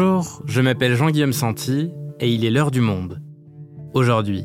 Bonjour, je m'appelle Jean-Guillaume Santi et il est l'heure du monde. Aujourd'hui,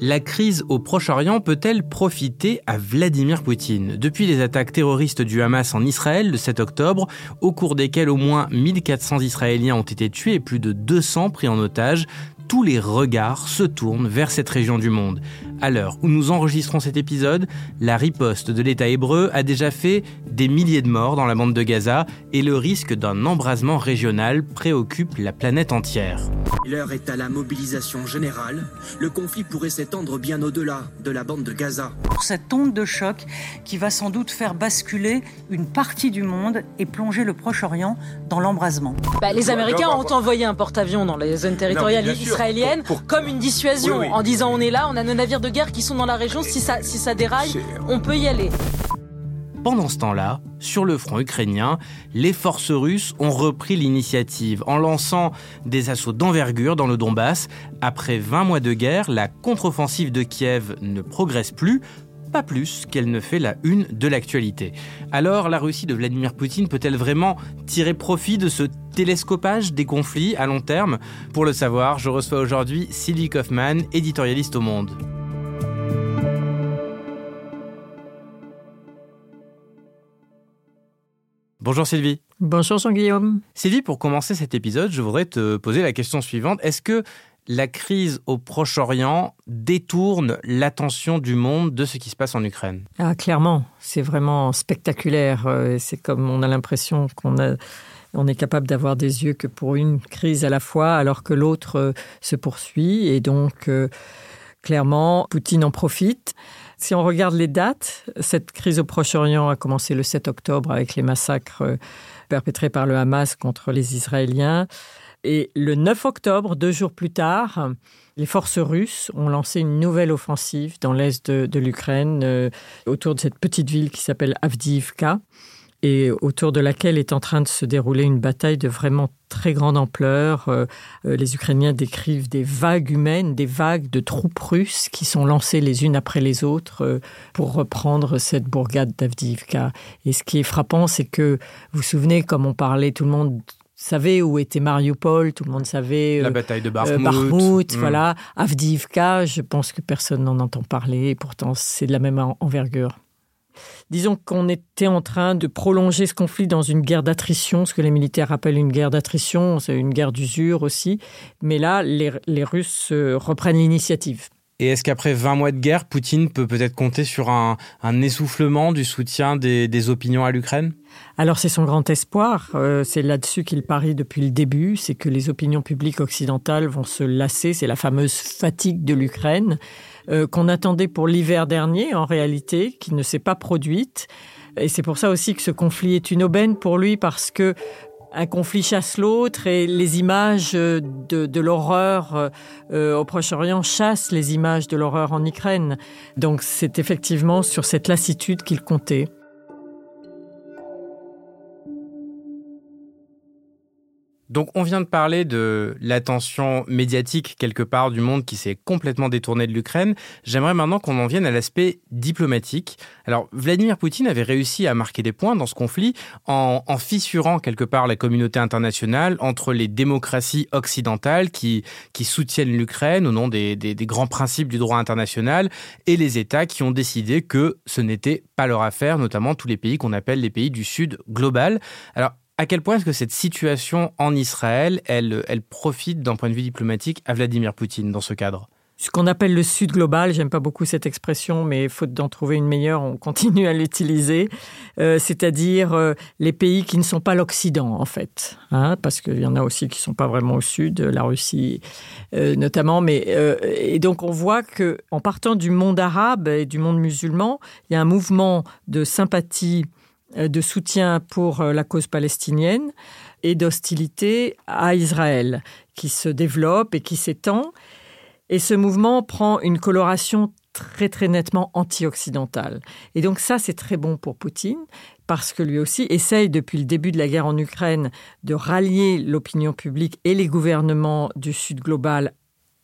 la crise au Proche-Orient peut-elle profiter à Vladimir Poutine? Depuis les attaques terroristes du Hamas en Israël le 7 octobre, au cours desquelles au moins 1400 Israéliens ont été tués et plus de 200 pris en otage, tous les regards se tournent vers cette région du monde. À l'heure où nous enregistrons cet épisode, la riposte de l'État hébreu a déjà fait des milliers de morts dans la bande de Gaza et le risque d'un embrasement régional préoccupe la planète entière. L'heure est à la mobilisation générale. Le conflit pourrait s'étendre bien au-delà de la bande de Gaza. Cette onde de choc qui va sans doute faire basculer une partie du monde et plonger le Proche-Orient dans l'embrasement. Bah, les Américains ont envoyé un porte-avions dans les zones territoriales israéliennes comme une dissuasion en disant on est là, on a nos navires de de guerre qui sont dans la région. Si ça, si ça déraille, on peut y aller. Pendant ce temps-là, sur le front ukrainien, les forces russes ont repris l'initiative en lançant des assauts d'envergure dans le Donbass. Après 20 mois de guerre, la contre-offensive de Kiev ne progresse plus, pas plus qu'elle ne fait la une de l'actualité. Alors la Russie de Vladimir Poutine peut-elle vraiment tirer profit de ce télescopage des conflits à long terme? Pour le savoir, je reçois aujourd'hui Sylvie Kaufmann, éditorialiste au Monde. Bonjour Sylvie. Bonjour Jean-Guillaume. Sylvie, pour commencer cet épisode, je voudrais te poser la question suivante. Est-ce que la crise au Proche-Orient détourne l'attention du monde de ce qui se passe en Ukraine? Ah, clairement, c'est vraiment spectaculaire. Euh, c'est comme on a l'impression qu'on a on est capable d'avoir des yeux que pour une crise à la fois, alors que l'autre euh, se poursuit. Et donc, euh, clairement, Poutine en profite. Si on regarde les dates, cette crise au Proche-Orient a commencé le 7 octobre avec les massacres euh, perpétrés par le Hamas contre les Israéliens. Et le 9 octobre, deux jours plus tard, les forces russes ont lancé une nouvelle offensive dans l'est de, l'Ukraine, euh, autour de cette petite ville qui s'appelle Avdiivka et autour de laquelle est en train de se dérouler une bataille de vraiment très grande ampleur. Euh, euh, les Ukrainiens décrivent des vagues humaines, des vagues de troupes russes qui sont lancées les unes après les autres euh, pour reprendre cette bourgade d'Avdiivka. Et ce qui est frappant, c'est que, vous vous souvenez, comme on parlait, tout le monde savait où était Mariupol, tout le monde savait... La bataille de Bakhmut. Mm. voilà. Avdiivka, je pense que personne n'en entend parler, et pourtant c'est de la même envergure. Disons qu'on était en train de prolonger ce conflit dans une guerre d'attrition, ce que les militaires appellent une guerre d'attrition, c'est une guerre d'usure aussi. Mais là, les, Russes euh, reprennent l'initiative. Et est-ce qu'après 20 mois de guerre, Poutine peut peut-être compter sur un, essoufflement du soutien des, opinions à l'Ukraine? Alors c'est son grand espoir, euh, c'est là-dessus qu'il parie depuis le début, c'est que les opinions publiques occidentales vont se lasser, c'est la fameuse fatigue de l'Ukraine. Euh, qu'on attendait pour l'hiver dernier, en réalité, qui ne s'est pas produite. Et c'est pour ça aussi que ce conflit est une aubaine pour lui, parce que un conflit chasse l'autre et les images de, l'horreur euh, au Proche-Orient chassent les images de l'horreur en Ukraine. Donc c'est effectivement sur cette lassitude qu'il comptait. Donc on vient de parler de l'attention médiatique quelque part du monde qui s'est complètement détournée de l'Ukraine. J'aimerais maintenant qu'on en vienne à l'aspect diplomatique. Alors Vladimir Poutine avait réussi à marquer des points dans ce conflit en, fissurant quelque part la communauté internationale entre les démocraties occidentales qui, soutiennent l'Ukraine au nom des, des, des grands principes du droit international et les États qui ont décidé que ce n'était pas leur affaire, notamment tous les pays qu'on appelle les pays du Sud global. Alors à quel point est-ce que cette situation en Israël, elle, elle profite d'un point de vue diplomatique à Vladimir Poutine dans ce cadre? Ce qu'on appelle le Sud global, j'aime pas beaucoup cette expression, mais faute d'en trouver une meilleure, on continue à l'utiliser. Euh, c'est-à-dire euh, les pays qui ne sont pas l'Occident, en fait, hein, parce qu'il y en a aussi qui sont pas vraiment au Sud, la Russie euh, notamment. Mais et donc on voit que en partant du monde arabe et du monde musulman, il y a un mouvement de sympathie de soutien pour euh, la cause palestinienne et d'hostilité à Israël qui se développe et qui s'étend. Et ce mouvement prend une coloration très très nettement anti-occidentale. Et donc ça, c'est très bon pour Poutine, parce que lui aussi essaye depuis le début de la guerre en Ukraine de rallier l'opinion publique et les gouvernements du Sud global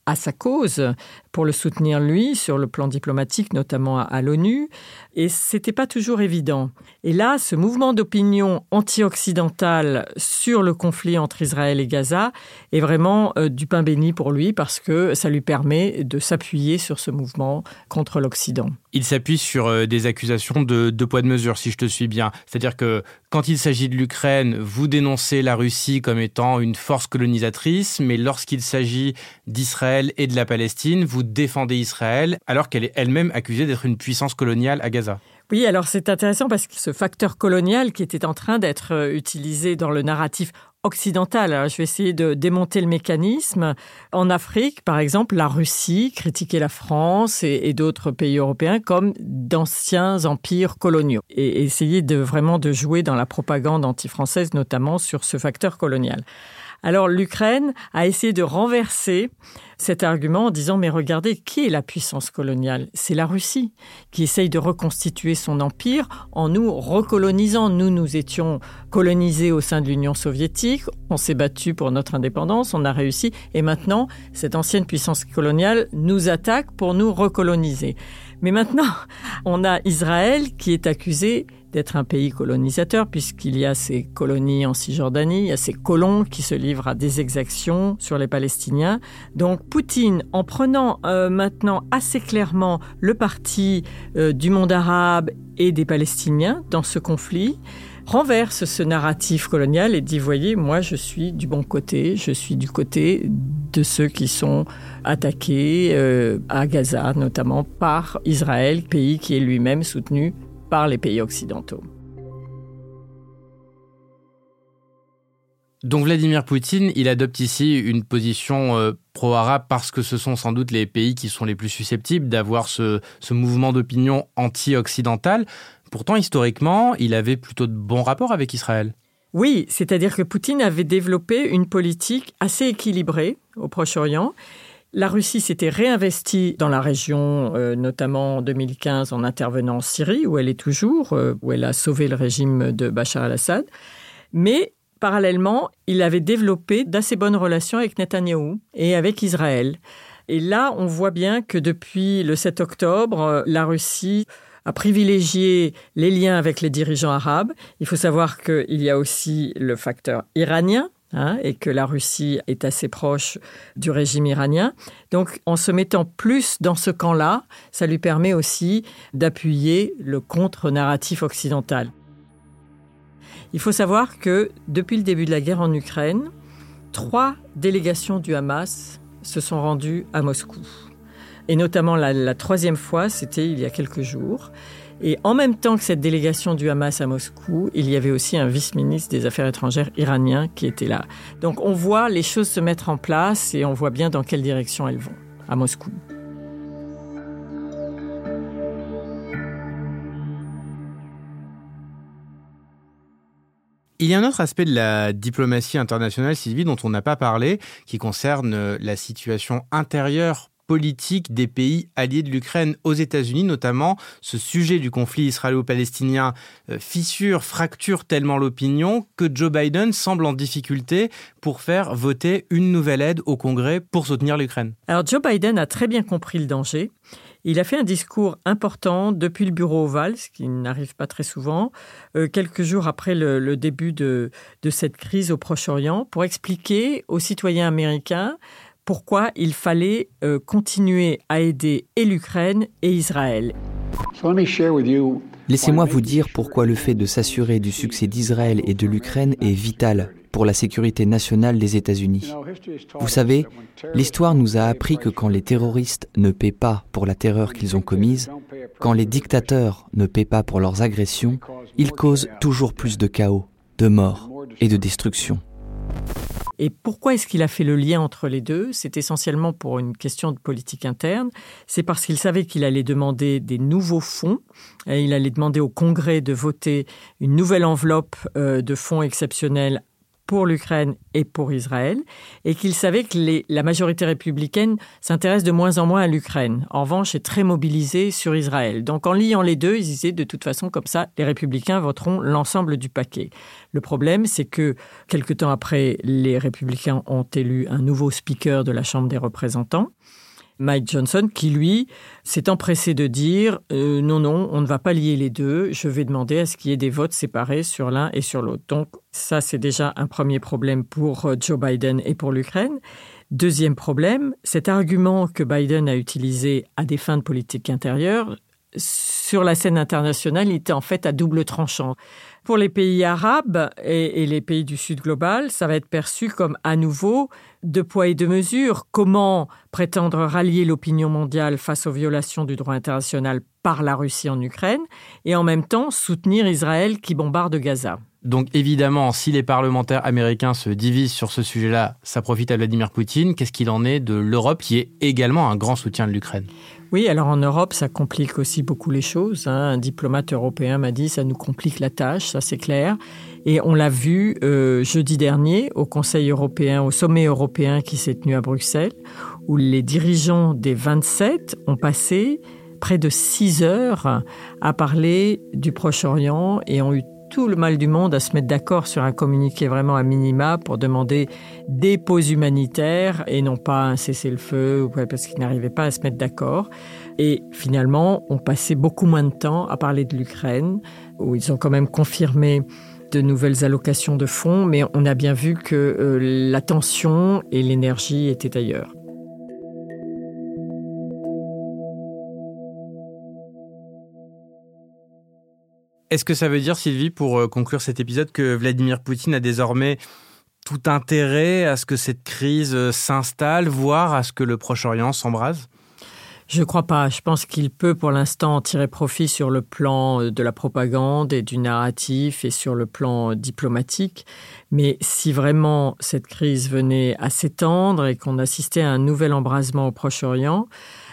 à sa cause pour le soutenir lui sur le plan diplomatique, notamment à, l'ONU. Et c'était pas toujours évident. Et là, ce mouvement d'opinion anti-occidental sur le conflit entre Israël et Gaza est vraiment euh, du pain béni pour lui parce que ça lui permet de s'appuyer sur ce mouvement contre l'Occident. Il s'appuie sur euh, des accusations de, de poids de mesure, si je te suis bien. C'est-à-dire que quand il s'agit de l'Ukraine, vous dénoncez la Russie comme étant une force colonisatrice, mais lorsqu'il s'agit d'Israël et de la Palestine, vous défendez Israël alors qu'elle est elle-même accusée d'être une puissance coloniale à Gaza. Oui, alors c'est intéressant parce que ce facteur colonial qui était en train d'être euh, utilisé dans le narratif occidentale. Alors, je vais essayer de démonter le mécanisme. En Afrique, par exemple, la Russie critiquait la France et, d'autres pays européens comme d'anciens empires coloniaux et essayer de vraiment de jouer dans la propagande anti-française, notamment sur ce facteur colonial. Alors l'Ukraine a essayé de renverser cet argument en disant mais regardez, qui est la puissance coloniale? C'est la Russie qui essaye de reconstituer son empire en nous recolonisant. Nous, nous étions colonisés au sein de l'Union soviétique, on s'est battu pour notre indépendance, on a réussi et maintenant cette ancienne puissance coloniale nous attaque pour nous recoloniser. Mais maintenant, on a Israël qui est accusé d'être un pays colonisateur, puisqu'il y a ces colonies en Cisjordanie, il y a ces colons qui se livrent à des exactions sur les Palestiniens. Donc Poutine, en prenant euh, maintenant assez clairement le parti euh, du monde arabe et des Palestiniens dans ce conflit, renverse ce narratif colonial et dit, voyez, moi je suis du bon côté, je suis du côté de ceux qui sont attaqués euh, à Gaza, notamment par Israël, pays qui est lui-même soutenu par les pays occidentaux. Donc Vladimir Poutine, il adopte ici une position euh, pro-arabe parce que ce sont sans doute les pays qui sont les plus susceptibles d'avoir ce, ce mouvement d'opinion anti-occidental. Pourtant, historiquement, il avait plutôt de bons rapports avec Israël. Oui, c'est-à-dire que Poutine avait développé une politique assez équilibrée au Proche-Orient la Russie s'était réinvestie dans la région, euh, notamment en 2015 en intervenant en Syrie, où elle est toujours, euh, où elle a sauvé le régime de Bachar al-Assad. Mais parallèlement, il avait développé d'assez bonnes relations avec Netanyahou et avec Israël. Et là, on voit bien que depuis le 7 octobre, euh, la Russie a privilégié les liens avec les dirigeants arabes. Il faut savoir qu'il y a aussi le facteur iranien Hein, et que la Russie est assez proche du régime iranien. Donc en se mettant plus dans ce camp-là, ça lui permet aussi d'appuyer le contre-narratif occidental. Il faut savoir que depuis le début de la guerre en Ukraine, trois délégations du Hamas se sont rendues à Moscou. Et notamment la, la troisième fois, c'était il y a quelques jours. Et en même temps que cette délégation du Hamas à Moscou, il y avait aussi un vice-ministre des Affaires étrangères iranien qui était là. Donc on voit les choses se mettre en place et on voit bien dans quelle direction elles vont à Moscou. Il y a un autre aspect de la diplomatie internationale, Sylvie, dont on n'a pas parlé, qui concerne la situation intérieure politique des pays alliés de l'Ukraine aux États-Unis, notamment ce sujet du conflit israélo-palestinien euh, fissure, fracture tellement l'opinion que Joe Biden semble en difficulté pour faire voter une nouvelle aide au Congrès pour soutenir l'Ukraine. Alors Joe Biden a très bien compris le danger. Il a fait un discours important depuis le bureau ovale, ce qui n'arrive pas très souvent, euh, quelques jours après le, début de cette crise au Proche-Orient, pour expliquer aux citoyens américains pourquoi il fallait euh, continuer à aider et l'Ukraine et Israël. Laissez-moi vous dire pourquoi le fait de s'assurer du succès d'Israël et de l'Ukraine est vital pour la sécurité nationale des États-Unis. Vous savez, l'histoire nous a appris que quand les terroristes ne paient pas pour la terreur qu'ils ont commise, quand les dictateurs ne paient pas pour leurs agressions, ils causent toujours plus de chaos, de morts et de destruction. Et pourquoi est-ce qu'il a fait le lien entre les deux? C'est essentiellement pour une question de politique interne. C'est parce qu'il savait qu'il allait demander des nouveaux fonds. Et il allait demander au Congrès de voter une nouvelle enveloppe euh, de fonds exceptionnels pour l'Ukraine et pour Israël, et qu'il savait que la majorité républicaine s'intéresse de moins en moins à l'Ukraine. En revanche, est très mobilisée sur Israël. Donc en liant les deux, ils disaient de toute façon, comme ça, les républicains voteront l'ensemble du paquet. Le problème, c'est que quelque temps après, les républicains ont élu un nouveau speaker de la Chambre des représentants. Mike Johnson, qui lui s'est empressé de dire euh, non, non, on ne va pas lier les deux, je vais demander à ce qu'il y ait des votes séparés sur l'un et sur l'autre. Donc ça, c'est déjà un premier problème pour euh, Joe Biden et pour l'Ukraine. Deuxième problème, cet argument que Biden a utilisé à des fins de politique intérieure, sur la scène internationale, il était en fait à double tranchant. Pour les pays arabes et, les pays du Sud global, ça va être perçu comme à nouveau de poids et de mesures. Comment prétendre rallier l'opinion mondiale face aux violations du droit international par la Russie en Ukraine et en même temps soutenir Israël qui bombarde Gaza? Donc évidemment, si les parlementaires américains se divisent sur ce sujet-là, ça profite à Vladimir Poutine. Qu'est-ce qu'il en est de l'Europe qui est également un grand soutien de l'Ukraine? Oui, alors en Europe, ça complique aussi beaucoup les choses. Hein. Un diplomate européen m'a dit ça nous complique la tâche, ça c'est clair. Et on l'a vu euh, jeudi dernier au Conseil européen, au sommet européen qui s'est tenu à Bruxelles, où les dirigeants des 27 ont passé près de six heures à parler du Proche-Orient et ont eu tout le mal du monde à se mettre d'accord sur un communiqué vraiment à minima pour demander des pauses humanitaires et non pas un cessez-le-feu parce qu'ils n'arrivaient pas à se mettre d'accord. Et finalement, on passait beaucoup moins de temps à parler de l'Ukraine, où ils ont quand même confirmé de nouvelles allocations de fonds, mais on a bien vu que euh, l'attention et l'énergie étaient ailleurs. Est-ce que ça veut dire, Sylvie, pour euh, conclure cet épisode, que Vladimir Poutine a désormais tout intérêt à ce que cette crise euh, s'installe, voire à ce que le Proche-Orient s'embrase? Je ne crois pas. Je pense qu'il peut pour l'instant tirer profit sur le plan euh, de la propagande et du narratif et sur le plan diplomatique. Mais si vraiment cette crise venait à s'étendre et qu'on assistait à un nouvel embrasement au Proche-Orient,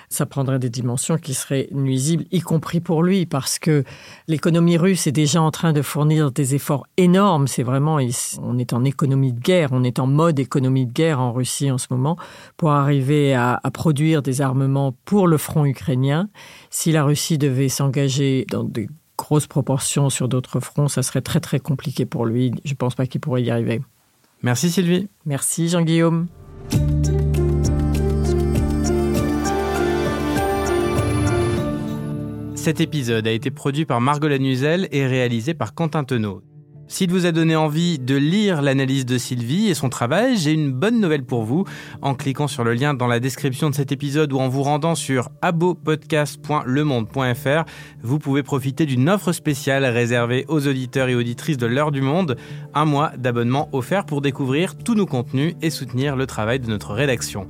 ça prendrait des dimensions qui seraient nuisibles, y compris pour lui, parce que l'économie russe est déjà en train de fournir des efforts énormes. C'est vraiment, on est en économie de guerre, on est en mode économie de guerre en Russie en ce moment, pour arriver à, à produire des armements pour le front ukrainien. Si la Russie devait s'engager dans des grosses proportions sur d'autres fronts, ça serait très très compliqué pour lui. Je ne pense pas qu'il pourrait y arriver. Merci Sylvie. Merci Jean-Guillaume. Cet épisode a été produit par Margot Lanuzel et réalisé par Quentin Tenot. S'il vous a donné envie de lire l'analyse de Sylvie et son travail, j'ai une bonne nouvelle pour vous. En cliquant sur le lien dans la description de cet épisode ou en vous rendant sur abopodcast.lemonde.fr, vous pouvez profiter d'une offre spéciale réservée aux auditeurs et auditrices de l'heure du monde. Un mois d'abonnement offert pour découvrir tous nos contenus et soutenir le travail de notre rédaction.